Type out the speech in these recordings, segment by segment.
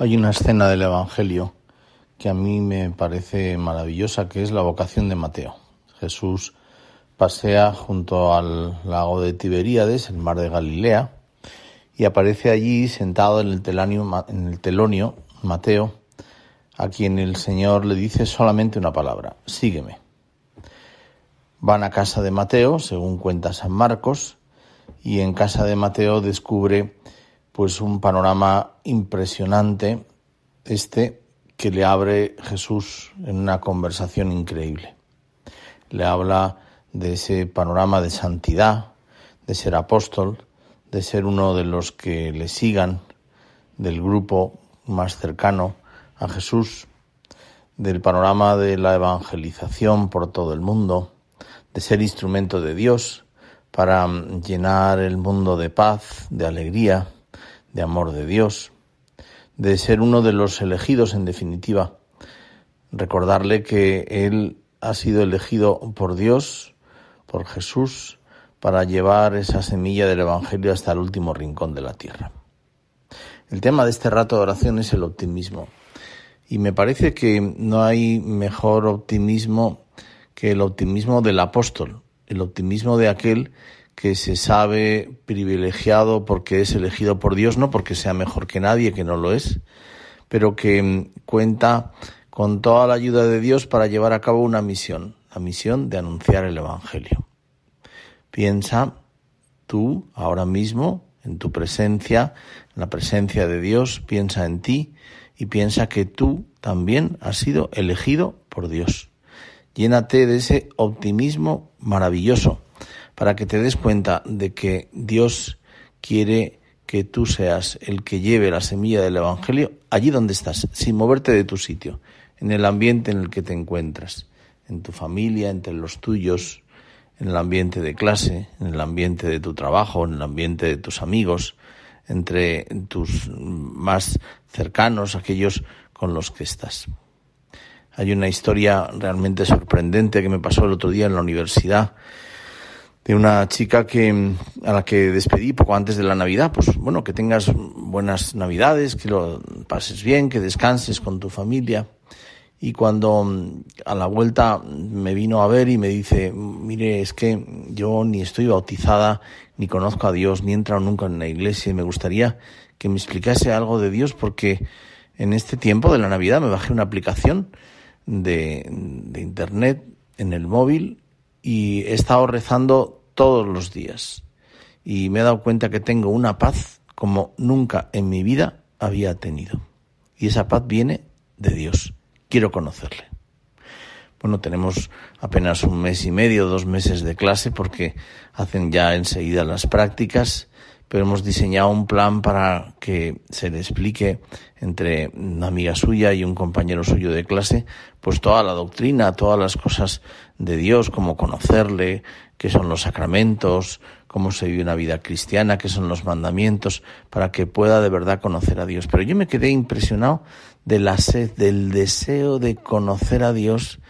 Hay una escena del Evangelio que a mí me parece maravillosa, que es la vocación de Mateo. Jesús pasea junto al lago de Tiberíades, el mar de Galilea, y aparece allí sentado en el, telonio, en el telonio Mateo, a quien el Señor le dice solamente una palabra, sígueme. Van a casa de Mateo, según cuenta San Marcos, y en casa de Mateo descubre pues un panorama impresionante este que le abre Jesús en una conversación increíble. Le habla de ese panorama de santidad, de ser apóstol, de ser uno de los que le sigan, del grupo más cercano a Jesús, del panorama de la evangelización por todo el mundo, de ser instrumento de Dios para llenar el mundo de paz, de alegría, de amor de Dios, de ser uno de los elegidos en definitiva. Recordarle que Él ha sido elegido por Dios, por Jesús, para llevar esa semilla del Evangelio hasta el último rincón de la tierra. El tema de este rato de oración es el optimismo. Y me parece que no hay mejor optimismo que el optimismo del apóstol, el optimismo de aquel que se sabe privilegiado porque es elegido por Dios, no porque sea mejor que nadie, que no lo es, pero que mm, cuenta con toda la ayuda de Dios para llevar a cabo una misión, la misión de anunciar el Evangelio. Piensa tú ahora mismo en tu presencia, en la presencia de Dios, piensa en ti y piensa que tú también has sido elegido por Dios. Llénate de ese optimismo maravilloso para que te des cuenta de que Dios quiere que tú seas el que lleve la semilla del Evangelio allí donde estás, sin moverte de tu sitio, en el ambiente en el que te encuentras, en tu familia, entre los tuyos, en el ambiente de clase, en el ambiente de tu trabajo, en el ambiente de tus amigos, entre tus más cercanos, aquellos con los que estás. Hay una historia realmente sorprendente que me pasó el otro día en la universidad una chica que a la que despedí poco antes de la Navidad, pues bueno, que tengas buenas Navidades, que lo pases bien, que descanses con tu familia. Y cuando a la vuelta me vino a ver y me dice, mire, es que yo ni estoy bautizada, ni conozco a Dios, ni he entrado nunca en la iglesia y me gustaría que me explicase algo de Dios porque en este tiempo de la Navidad me bajé una aplicación de, de internet en el móvil y he estado rezando todos los días y me he dado cuenta que tengo una paz como nunca en mi vida había tenido. Y esa paz viene de Dios. Quiero conocerle. Bueno, tenemos apenas un mes y medio, dos meses de clase porque hacen ya enseguida las prácticas pero hemos diseñado un plan para que se le explique entre una amiga suya y un compañero suyo de clase, pues toda la doctrina, todas las cosas de Dios, cómo conocerle, qué son los sacramentos, cómo se vive una vida cristiana, qué son los mandamientos, para que pueda de verdad conocer a Dios. Pero yo me quedé impresionado de la sed, del deseo de conocer a Dios,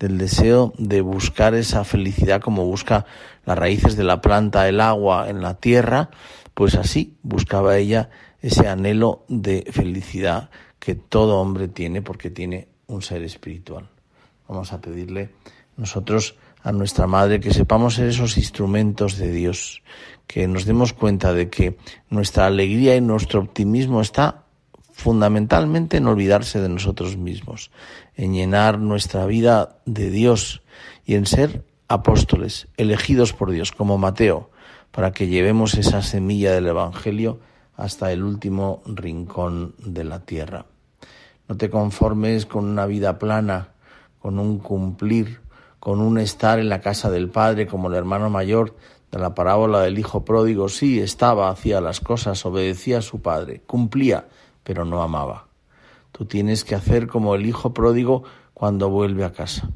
del deseo de buscar esa felicidad como busca las raíces de la planta, el agua en la tierra, pues así buscaba ella ese anhelo de felicidad que todo hombre tiene porque tiene un ser espiritual. Vamos a pedirle nosotros a nuestra Madre que sepamos ser esos instrumentos de Dios, que nos demos cuenta de que nuestra alegría y nuestro optimismo está fundamentalmente en olvidarse de nosotros mismos, en llenar nuestra vida de Dios y en ser apóstoles, elegidos por Dios, como Mateo, para que llevemos esa semilla del Evangelio hasta el último rincón de la tierra. No te conformes con una vida plana, con un cumplir, con un estar en la casa del Padre como el hermano mayor de la parábola del Hijo pródigo. Sí, estaba, hacía las cosas, obedecía a su Padre, cumplía, pero no amaba. Tú tienes que hacer como el Hijo pródigo cuando vuelve a casa.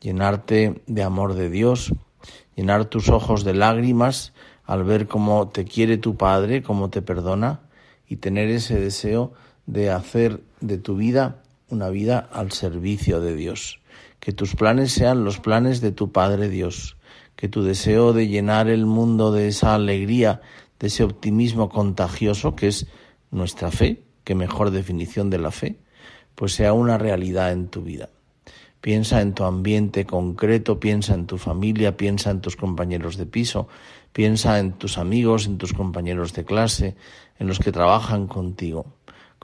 Llenarte de amor de Dios, llenar tus ojos de lágrimas al ver cómo te quiere tu Padre, cómo te perdona y tener ese deseo de hacer de tu vida una vida al servicio de Dios. Que tus planes sean los planes de tu Padre Dios. Que tu deseo de llenar el mundo de esa alegría, de ese optimismo contagioso que es nuestra fe, qué mejor definición de la fe, pues sea una realidad en tu vida. Piensa en tu ambiente concreto, piensa en tu familia, piensa en tus compañeros de piso, piensa en tus amigos, en tus compañeros de clase, en los que trabajan contigo.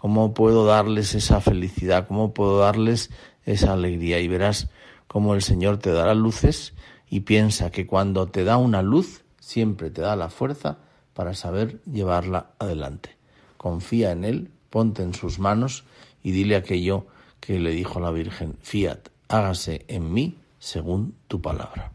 ¿Cómo puedo darles esa felicidad? ¿Cómo puedo darles esa alegría? Y verás cómo el Señor te dará luces y piensa que cuando te da una luz, siempre te da la fuerza para saber llevarla adelante. Confía en Él, ponte en sus manos y dile aquello que le dijo la Virgen, fiat, hágase en mí según tu palabra.